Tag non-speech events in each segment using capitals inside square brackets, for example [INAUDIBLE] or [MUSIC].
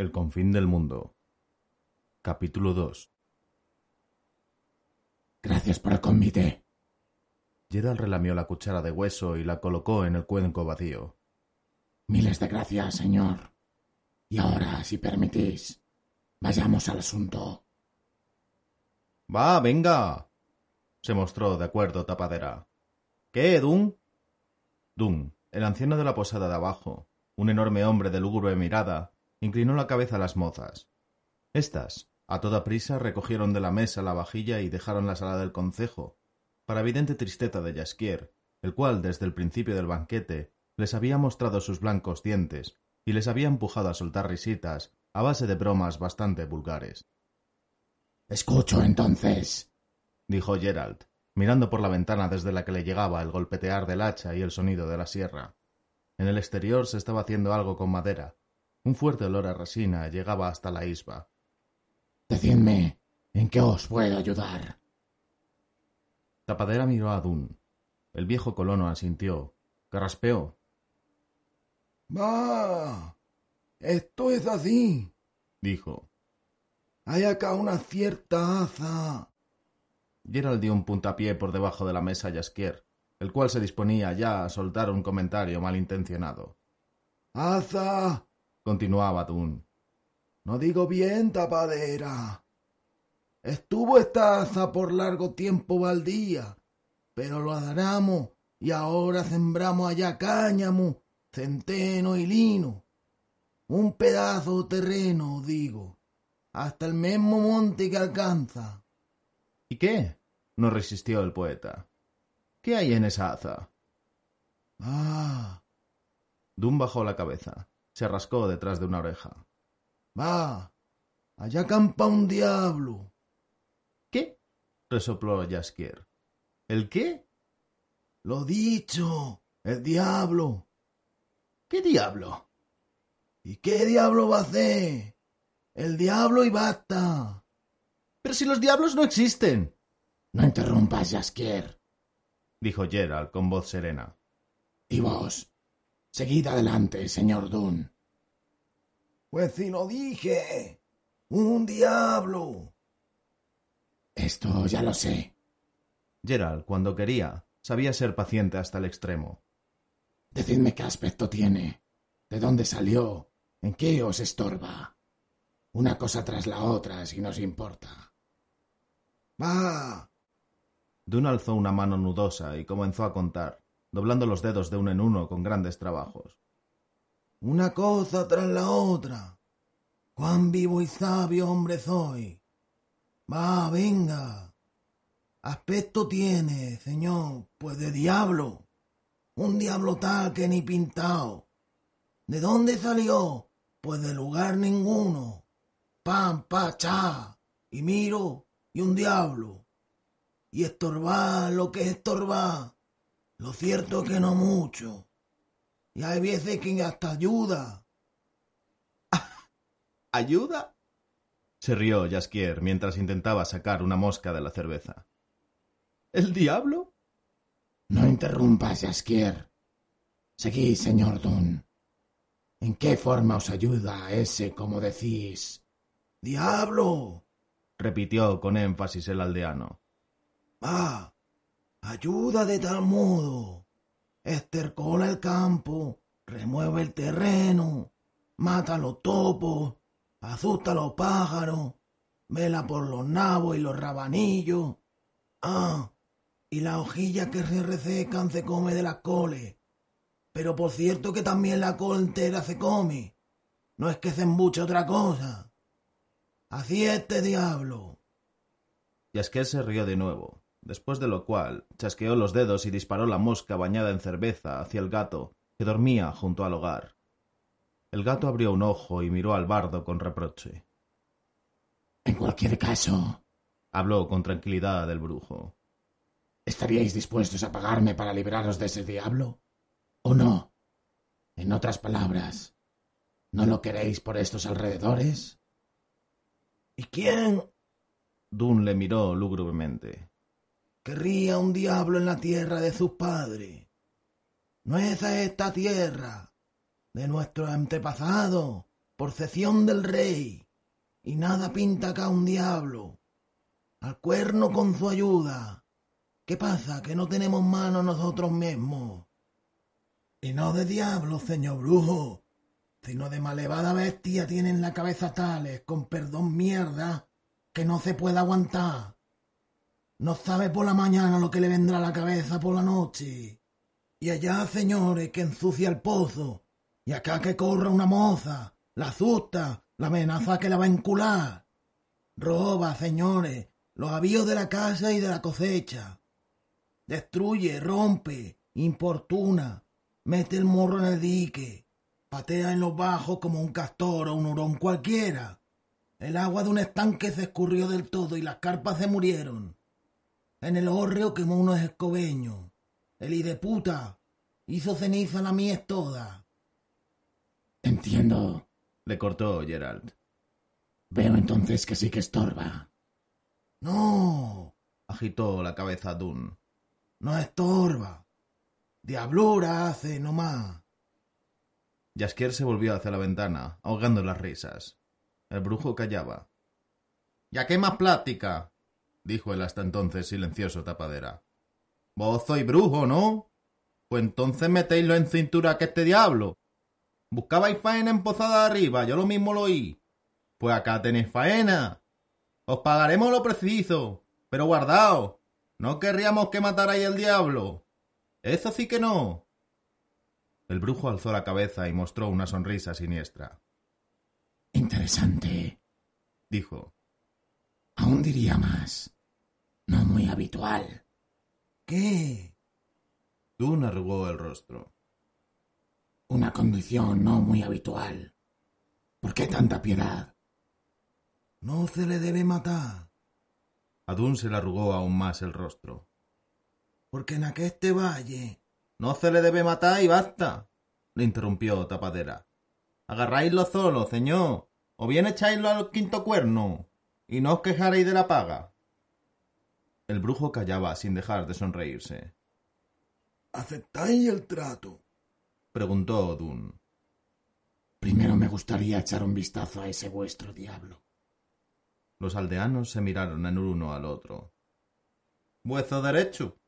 El confín del mundo. Capítulo 2. Gracias por el convite. Gerald relamió la cuchara de hueso y la colocó en el cuenco vacío. Miles de gracias, señor. Y ahora, si permitís, vayamos al asunto. Va, venga. se mostró de acuerdo Tapadera. ¿Qué, Dun? Dun, el anciano de la posada de abajo, un enorme hombre de lúgubre mirada, inclinó la cabeza a las mozas. Estas, a toda prisa, recogieron de la mesa la vajilla y dejaron la sala del concejo, para evidente tristeza de Jasquier, el cual desde el principio del banquete les había mostrado sus blancos dientes y les había empujado a soltar risitas a base de bromas bastante vulgares. Escucho entonces, dijo Gerald, mirando por la ventana desde la que le llegaba el golpetear del hacha y el sonido de la sierra. En el exterior se estaba haciendo algo con madera, un fuerte olor a resina llegaba hasta la isba. Decidme, ¿en qué os puedo ayudar? Tapadera miró a Dun. El viejo colono asintió, carraspeó. Va. Esto es así, dijo. Hay acá una cierta aza. Gerald dio un puntapié por debajo de la mesa a Jasquier, el cual se disponía ya a soltar un comentario malintencionado. Aza continuaba Dun. No digo bien, tapadera. Estuvo esta aza por largo tiempo baldía, pero lo adaramos y ahora sembramos allá cáñamo, centeno y lino. Un pedazo de terreno, digo, hasta el mismo monte que alcanza. ¿Y qué? no resistió el poeta. ¿Qué hay en esa aza? Ah. Dun bajó la cabeza. Se rascó detrás de una oreja. Va. Allá campa un diablo. ¿Qué? resopló Jaskier. ¿El qué? Lo dicho. El diablo. ¿Qué diablo? ¿Y qué diablo va a hacer? El diablo y basta. Pero si los diablos no existen. No interrumpas, Jaskier, dijo Gerald con voz serena. ¿Y vos? Seguid adelante, señor Dunn. Pues si lo dije. Un diablo. Esto ya lo sé. Gerald, cuando quería, sabía ser paciente hasta el extremo. Decidme qué aspecto tiene, de dónde salió, en qué os estorba. Una cosa tras la otra, si nos importa. Va. Dunn alzó una mano nudosa y comenzó a contar doblando los dedos de uno en uno con grandes trabajos. Una cosa tras la otra. Cuán vivo y sabio hombre soy. Va, venga. Aspecto tiene, señor, pues de diablo. Un diablo tal que ni pintado. ¿De dónde salió? Pues de lugar ninguno. Pam, pa, cha. Y miro, y un diablo. Y estorbar lo que es lo cierto es que no mucho. Y hay veces que hasta ayuda. [LAUGHS] ¿Ayuda? Se rió Jasquier mientras intentaba sacar una mosca de la cerveza. ¿El diablo? No interrumpas, Jasquier. Seguid, señor Dunn. ¿En qué forma os ayuda ese, como decís? ¡Diablo! repitió con énfasis el aldeano. Ah, ayuda de tal modo. Estercola el campo, remueve el terreno, mata a los topos, asusta a los pájaros, vela por los nabos y los rabanillos. Ah, y las hojillas que se resecan se come de las coles. Pero por cierto que también la col entera se come. No es que se embuche otra cosa. Así este diablo. Y es que se rió de nuevo después de lo cual chasqueó los dedos y disparó la mosca bañada en cerveza hacia el gato que dormía junto al hogar El gato abrió un ojo y miró al bardo con reproche. En cualquier caso, habló con tranquilidad el brujo. ¿Estaríais dispuestos a pagarme para liberaros de ese diablo? ¿O no? En otras palabras, ¿no lo queréis por estos alrededores? ¿Y quién? Dun le miró lúgubremente. Querría un diablo en la tierra de sus padres. No es esta tierra, de nuestros antepasados, por cesión del rey, y nada pinta acá un diablo. Al cuerno con su ayuda. ¿Qué pasa? Que no tenemos mano nosotros mismos. Y no de diablo, señor brujo, sino de malevada bestia tienen la cabeza tales, con perdón mierda, que no se puede aguantar. No sabe por la mañana lo que le vendrá a la cabeza por la noche. Y allá, señores, que ensucia el pozo, y acá que corra una moza, la asusta, la amenaza que la va a encular. Roba, señores, los avíos de la casa y de la cosecha. Destruye, rompe, importuna, mete el morro en el dique, patea en los bajos como un castor o un hurón cualquiera. El agua de un estanque se escurrió del todo y las carpas se murieron. En el hórreo quemó unos escobeños. El puta hizo ceniza la mies toda. Entiendo, le cortó Gerald. Veo entonces que sí que estorba. No, agitó la cabeza Dun. No estorba. Diablura hace no más. Jaskier se volvió hacia la ventana, ahogando las risas. El brujo callaba. ¿Ya qué más plática? Dijo el hasta entonces silencioso tapadera. Vos sois brujo, ¿no? Pues entonces metéislo en cintura que este diablo. Buscabais faena en Posada arriba, yo lo mismo lo oí. Pues acá tenéis faena. Os pagaremos lo preciso, pero guardaos. No querríamos que matarais al diablo. Eso sí que no. El brujo alzó la cabeza y mostró una sonrisa siniestra. Interesante, dijo. Aún diría más. Muy habitual. ¿Qué? Dun arrugó el rostro. Una condición no muy habitual. ¿Por qué tanta piedad? No se le debe matar. A Dun se le arrugó aún más el rostro. Porque en aqueste valle. No se le debe matar y basta. le interrumpió Tapadera. Agarráislo solo, señor, o bien echáislo al quinto cuerno, y no os quejaréis de la paga. El brujo callaba sin dejar de sonreírse. ¿Aceptáis el trato? preguntó Odun. Primero me gustaría echar un vistazo a ese vuestro diablo. Los aldeanos se miraron el uno al otro. Vuestro derecho,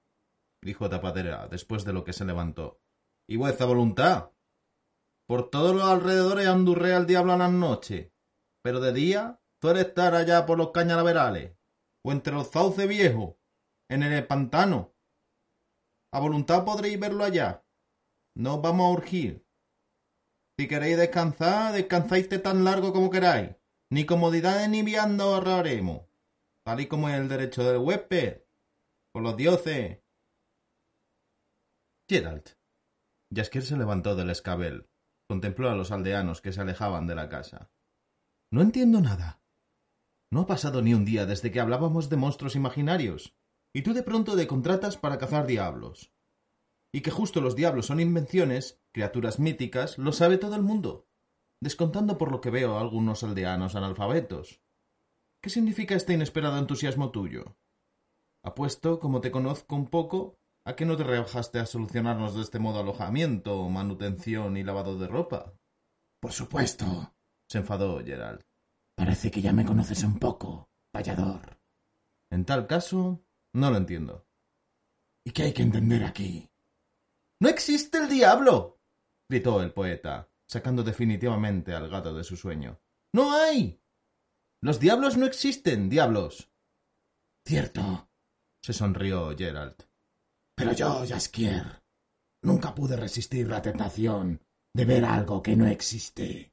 dijo Tapadera después de lo que se levantó. Y vuestra voluntad. Por todos los alrededores andurré al diablo a las noches, pero de día suele estar allá por los cañalaverales, o entre los sauces viejos, en el pantano. A voluntad podréis verlo allá. No os vamos a urgir. Si queréis descansar, descansáis tan largo como queráis. Ni comodidades ni viando ahorraremos. Tal y como es el derecho del huésped. Por los dioses. Gerald. Jaskier se levantó del escabel. Contempló a los aldeanos que se alejaban de la casa. No entiendo nada. No ha pasado ni un día desde que hablábamos de monstruos imaginarios. Y tú de pronto te contratas para cazar diablos. Y que justo los diablos son invenciones, criaturas míticas, lo sabe todo el mundo, descontando por lo que veo a algunos aldeanos analfabetos. ¿Qué significa este inesperado entusiasmo tuyo? Apuesto, como te conozco un poco, a que no te rebajaste a solucionarnos de este modo alojamiento, manutención y lavado de ropa. Por supuesto. se enfadó Gerald. Parece que ya me conoces un poco, payador. En tal caso, no lo entiendo. ¿Y qué hay que entender aquí? ¡No existe el diablo! gritó el poeta, sacando definitivamente al gato de su sueño. ¡No hay! Los diablos no existen, diablos. Cierto, se sonrió Gerald. Pero yo, Jaskier, nunca pude resistir la tentación de ver algo que no existe.